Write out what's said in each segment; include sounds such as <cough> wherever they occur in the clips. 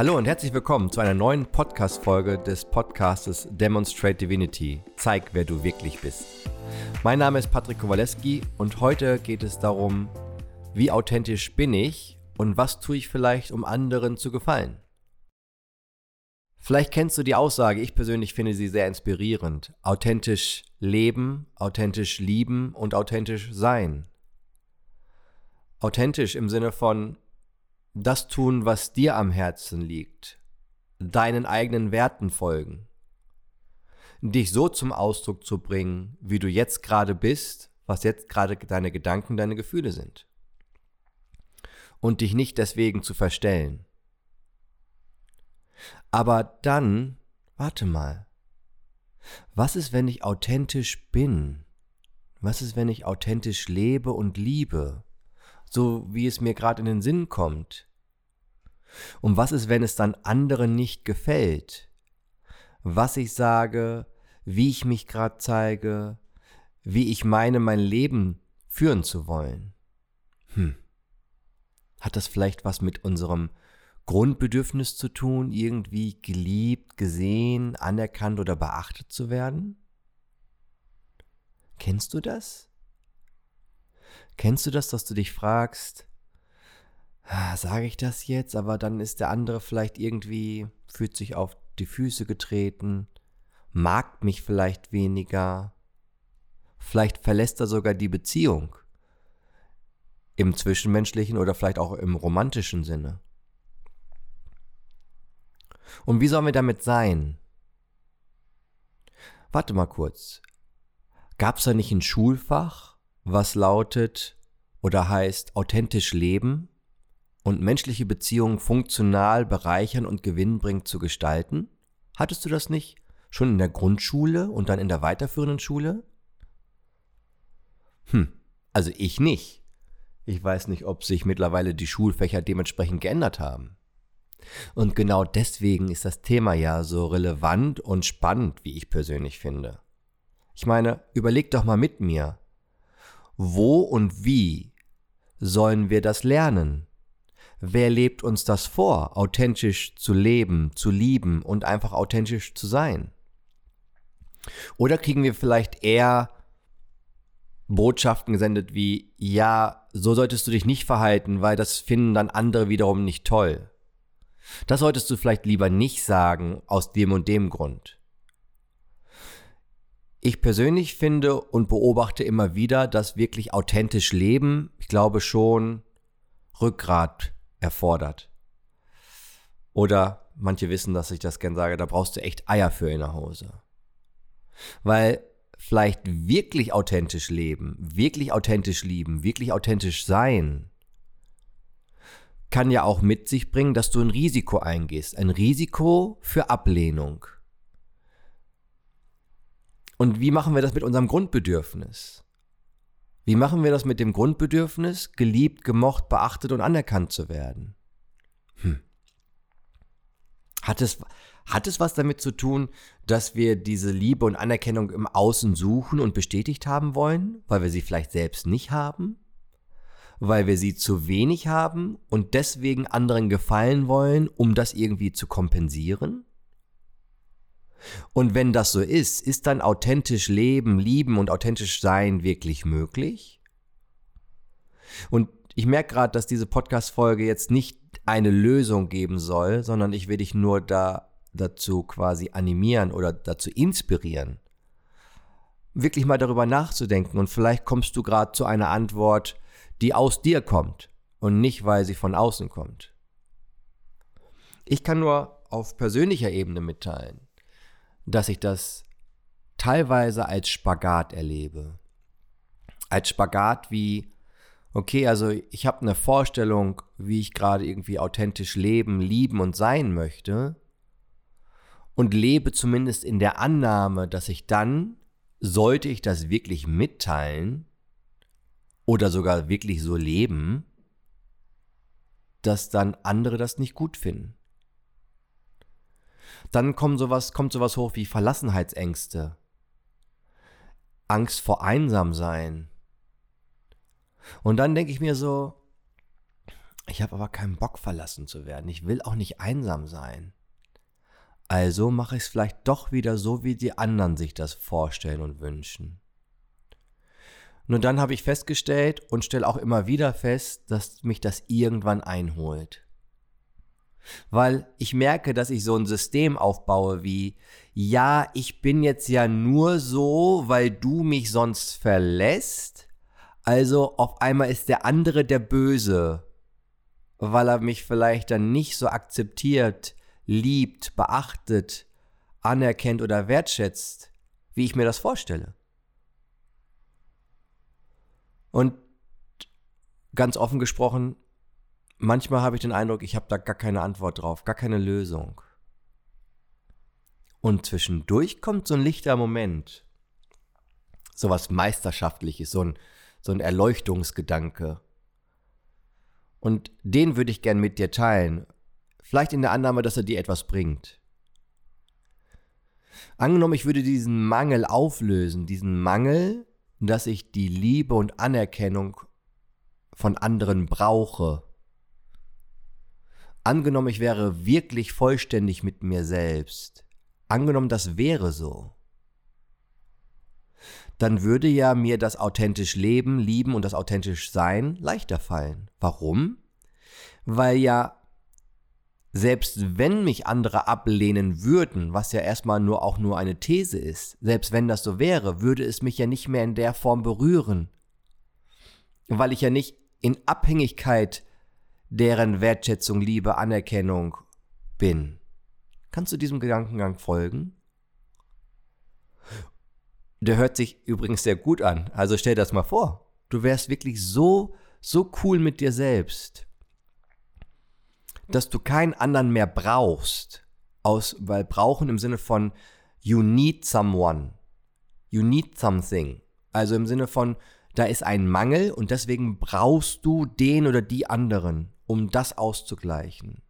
Hallo und herzlich willkommen zu einer neuen Podcast-Folge des Podcastes Demonstrate Divinity. Zeig, wer du wirklich bist. Mein Name ist Patrick Kowaleski und heute geht es darum, wie authentisch bin ich und was tue ich vielleicht, um anderen zu gefallen. Vielleicht kennst du die Aussage, ich persönlich finde sie sehr inspirierend. Authentisch leben, authentisch lieben und authentisch sein. Authentisch im Sinne von das tun, was dir am Herzen liegt, deinen eigenen Werten folgen, dich so zum Ausdruck zu bringen, wie du jetzt gerade bist, was jetzt gerade deine Gedanken, deine Gefühle sind. Und dich nicht deswegen zu verstellen. Aber dann, warte mal, was ist, wenn ich authentisch bin? Was ist, wenn ich authentisch lebe und liebe? So wie es mir gerade in den Sinn kommt? Und was ist, wenn es dann anderen nicht gefällt? Was ich sage, wie ich mich gerade zeige, wie ich meine, mein Leben führen zu wollen? Hm. Hat das vielleicht was mit unserem Grundbedürfnis zu tun, irgendwie geliebt, gesehen, anerkannt oder beachtet zu werden? Kennst du das? Kennst du das, dass du dich fragst, ah, sage ich das jetzt, aber dann ist der andere vielleicht irgendwie, fühlt sich auf die Füße getreten, mag mich vielleicht weniger, vielleicht verlässt er sogar die Beziehung im zwischenmenschlichen oder vielleicht auch im romantischen Sinne. Und wie sollen wir damit sein? Warte mal kurz. Gab es da nicht ein Schulfach, was lautet oder heißt authentisch leben und menschliche Beziehungen funktional bereichern und gewinnbringend zu gestalten? Hattest du das nicht schon in der Grundschule und dann in der weiterführenden Schule? Hm, also ich nicht. Ich weiß nicht, ob sich mittlerweile die Schulfächer dementsprechend geändert haben. Und genau deswegen ist das Thema ja so relevant und spannend, wie ich persönlich finde. Ich meine, überleg doch mal mit mir, wo und wie sollen wir das lernen? Wer lebt uns das vor, authentisch zu leben, zu lieben und einfach authentisch zu sein? Oder kriegen wir vielleicht eher Botschaften gesendet wie, ja, so solltest du dich nicht verhalten, weil das finden dann andere wiederum nicht toll. Das solltest du vielleicht lieber nicht sagen aus dem und dem Grund. Ich persönlich finde und beobachte immer wieder, dass wirklich authentisch Leben, ich glaube schon, Rückgrat erfordert. Oder manche wissen, dass ich das gern sage, da brauchst du echt Eier für in der Hose. Weil vielleicht wirklich authentisch leben, wirklich authentisch lieben, wirklich authentisch sein, kann ja auch mit sich bringen, dass du ein Risiko eingehst. Ein Risiko für Ablehnung. Und wie machen wir das mit unserem Grundbedürfnis? Wie machen wir das mit dem Grundbedürfnis, geliebt, gemocht, beachtet und anerkannt zu werden? Hm. Hat es, hat es was damit zu tun, dass wir diese Liebe und Anerkennung im Außen suchen und bestätigt haben wollen, weil wir sie vielleicht selbst nicht haben? Weil wir sie zu wenig haben und deswegen anderen gefallen wollen, um das irgendwie zu kompensieren? Und wenn das so ist, ist dann authentisch leben, lieben und authentisch sein wirklich möglich? Und ich merke gerade, dass diese Podcast-Folge jetzt nicht eine Lösung geben soll, sondern ich will dich nur da dazu quasi animieren oder dazu inspirieren, wirklich mal darüber nachzudenken. Und vielleicht kommst du gerade zu einer Antwort, die aus dir kommt und nicht, weil sie von außen kommt. Ich kann nur auf persönlicher Ebene mitteilen, dass ich das teilweise als Spagat erlebe. Als Spagat wie, okay, also ich habe eine Vorstellung, wie ich gerade irgendwie authentisch leben, lieben und sein möchte und lebe zumindest in der Annahme, dass ich dann, sollte ich das wirklich mitteilen oder sogar wirklich so leben, dass dann andere das nicht gut finden. Dann kommt sowas, kommt sowas hoch wie Verlassenheitsängste, Angst vor Einsamsein. Und dann denke ich mir so, Ich habe aber keinen Bock verlassen zu werden. Ich will auch nicht einsam sein. Also mache ich es vielleicht doch wieder so, wie die anderen sich das vorstellen und wünschen. Nur dann habe ich festgestellt und stelle auch immer wieder fest, dass mich das irgendwann einholt. Weil ich merke, dass ich so ein System aufbaue wie, ja, ich bin jetzt ja nur so, weil du mich sonst verlässt. Also auf einmal ist der andere der Böse, weil er mich vielleicht dann nicht so akzeptiert, liebt, beachtet, anerkennt oder wertschätzt, wie ich mir das vorstelle. Und ganz offen gesprochen, manchmal habe ich den Eindruck, ich habe da gar keine Antwort drauf, gar keine Lösung. Und zwischendurch kommt so ein lichter Moment, so was Meisterschaftliches, so ein, so ein Erleuchtungsgedanke. Und den würde ich gern mit dir teilen, vielleicht in der Annahme, dass er dir etwas bringt. Angenommen, ich würde diesen Mangel auflösen, diesen Mangel, dass ich die Liebe und Anerkennung von anderen brauche. Angenommen, ich wäre wirklich vollständig mit mir selbst. Angenommen, das wäre so. Dann würde ja mir das authentisch Leben, Lieben und das authentisch Sein leichter fallen. Warum? Weil ja selbst wenn mich andere ablehnen würden, was ja erstmal nur auch nur eine These ist, selbst wenn das so wäre, würde es mich ja nicht mehr in der Form berühren, weil ich ja nicht in Abhängigkeit deren Wertschätzung, Liebe, Anerkennung bin. Kannst du diesem Gedankengang folgen? Der hört sich übrigens sehr gut an, also stell das mal vor. Du wärst wirklich so, so cool mit dir selbst dass du keinen anderen mehr brauchst. Aus, weil brauchen im Sinne von you need someone. You need something. Also im Sinne von, da ist ein Mangel und deswegen brauchst du den oder die anderen, um das auszugleichen.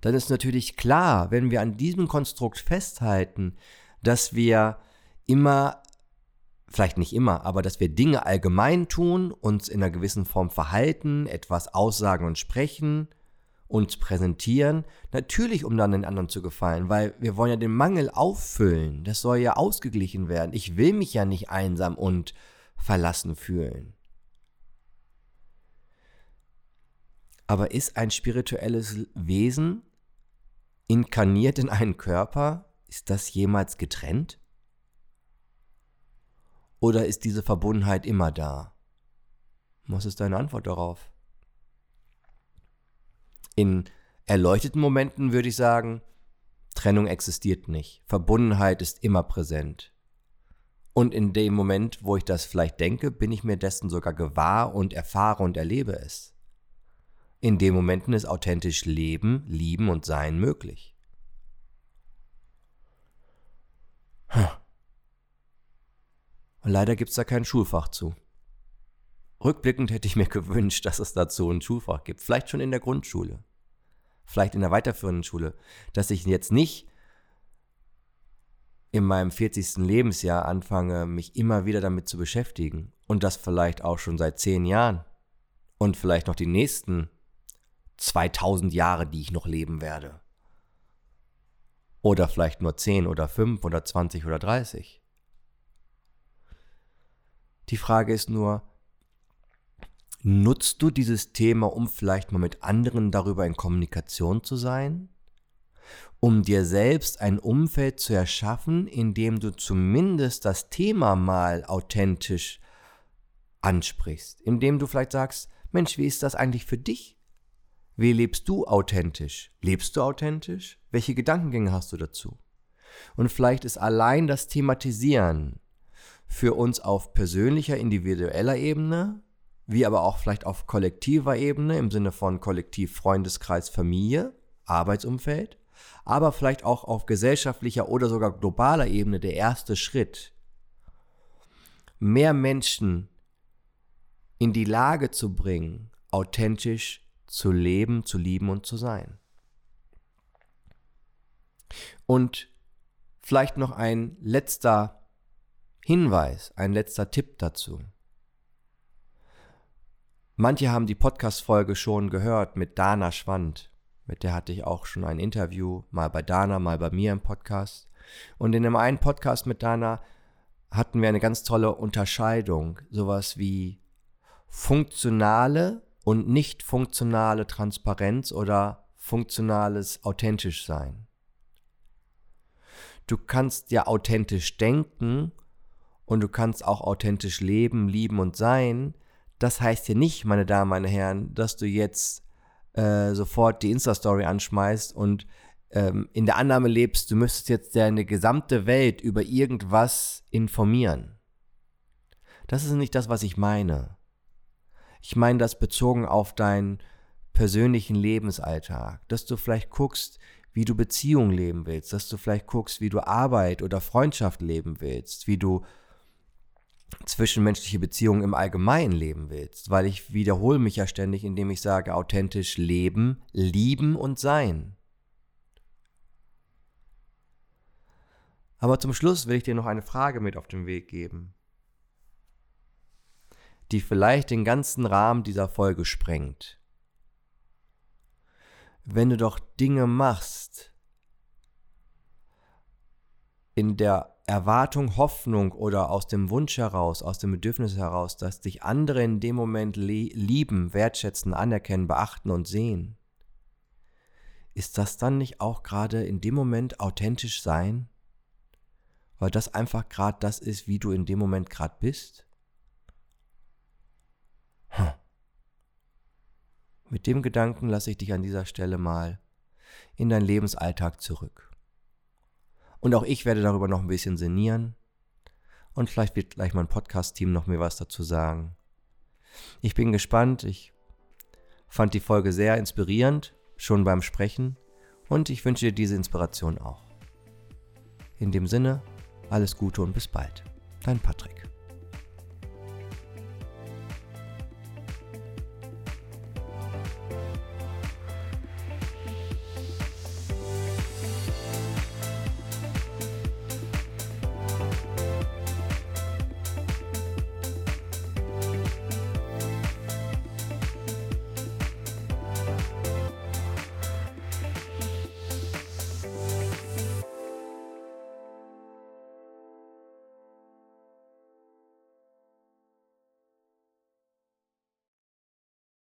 Dann ist natürlich klar, wenn wir an diesem Konstrukt festhalten, dass wir immer, vielleicht nicht immer, aber dass wir Dinge allgemein tun, uns in einer gewissen Form verhalten, etwas aussagen und sprechen, uns präsentieren, natürlich um dann den anderen zu gefallen, weil wir wollen ja den Mangel auffüllen, das soll ja ausgeglichen werden. Ich will mich ja nicht einsam und verlassen fühlen. Aber ist ein spirituelles Wesen inkarniert in einen Körper, ist das jemals getrennt? Oder ist diese Verbundenheit immer da? Was ist deine Antwort darauf? In erleuchteten Momenten würde ich sagen, Trennung existiert nicht. Verbundenheit ist immer präsent. Und in dem Moment, wo ich das vielleicht denke, bin ich mir dessen sogar gewahr und erfahre und erlebe es. In den Momenten ist authentisch Leben, Lieben und Sein möglich. Und leider gibt es da kein Schulfach zu. Rückblickend hätte ich mir <laughs> gewünscht, dass es dazu ein Schulfach gibt. Vielleicht schon in der Grundschule. Vielleicht in der weiterführenden Schule. Dass ich jetzt nicht in meinem 40. Lebensjahr anfange, mich immer wieder damit zu beschäftigen. Und das vielleicht auch schon seit zehn Jahren. Und vielleicht noch die nächsten 2000 Jahre, die ich noch leben werde. Oder vielleicht nur 10 oder 5 oder 20 oder 30. Die Frage ist nur, Nutzt du dieses Thema, um vielleicht mal mit anderen darüber in Kommunikation zu sein? Um dir selbst ein Umfeld zu erschaffen, in dem du zumindest das Thema mal authentisch ansprichst, indem du vielleicht sagst, Mensch, wie ist das eigentlich für dich? Wie lebst du authentisch? Lebst du authentisch? Welche Gedankengänge hast du dazu? Und vielleicht ist allein das Thematisieren für uns auf persönlicher, individueller Ebene wie aber auch vielleicht auf kollektiver Ebene im Sinne von Kollektiv, Freundeskreis, Familie, Arbeitsumfeld, aber vielleicht auch auf gesellschaftlicher oder sogar globaler Ebene der erste Schritt, mehr Menschen in die Lage zu bringen, authentisch zu leben, zu lieben und zu sein. Und vielleicht noch ein letzter Hinweis, ein letzter Tipp dazu. Manche haben die Podcast-Folge schon gehört mit Dana Schwand. Mit der hatte ich auch schon ein Interview, mal bei Dana, mal bei mir im Podcast. Und in dem einen Podcast mit Dana hatten wir eine ganz tolle Unterscheidung. Sowas wie funktionale und nicht funktionale Transparenz oder funktionales authentisch sein. Du kannst ja authentisch denken und du kannst auch authentisch leben, lieben und sein. Das heißt ja nicht, meine Damen, meine Herren, dass du jetzt äh, sofort die Insta-Story anschmeißt und ähm, in der Annahme lebst, du müsstest jetzt deine gesamte Welt über irgendwas informieren. Das ist nicht das, was ich meine. Ich meine das bezogen auf deinen persönlichen Lebensalltag, dass du vielleicht guckst, wie du Beziehung leben willst, dass du vielleicht guckst, wie du Arbeit oder Freundschaft leben willst, wie du zwischenmenschliche Beziehungen im Allgemeinen leben willst, weil ich wiederhole mich ja ständig, indem ich sage, authentisch leben, lieben und sein. Aber zum Schluss will ich dir noch eine Frage mit auf den Weg geben, die vielleicht den ganzen Rahmen dieser Folge sprengt. Wenn du doch Dinge machst, in der Erwartung, Hoffnung oder aus dem Wunsch heraus, aus dem Bedürfnis heraus, dass dich andere in dem Moment lieben, wertschätzen, anerkennen, beachten und sehen, ist das dann nicht auch gerade in dem Moment authentisch sein? Weil das einfach gerade das ist, wie du in dem Moment gerade bist? Hm. Mit dem Gedanken lasse ich dich an dieser Stelle mal in deinen Lebensalltag zurück. Und auch ich werde darüber noch ein bisschen sinnieren. Und vielleicht wird gleich mein Podcast-Team noch mir was dazu sagen. Ich bin gespannt. Ich fand die Folge sehr inspirierend, schon beim Sprechen. Und ich wünsche dir diese Inspiration auch. In dem Sinne, alles Gute und bis bald. Dein Patrick.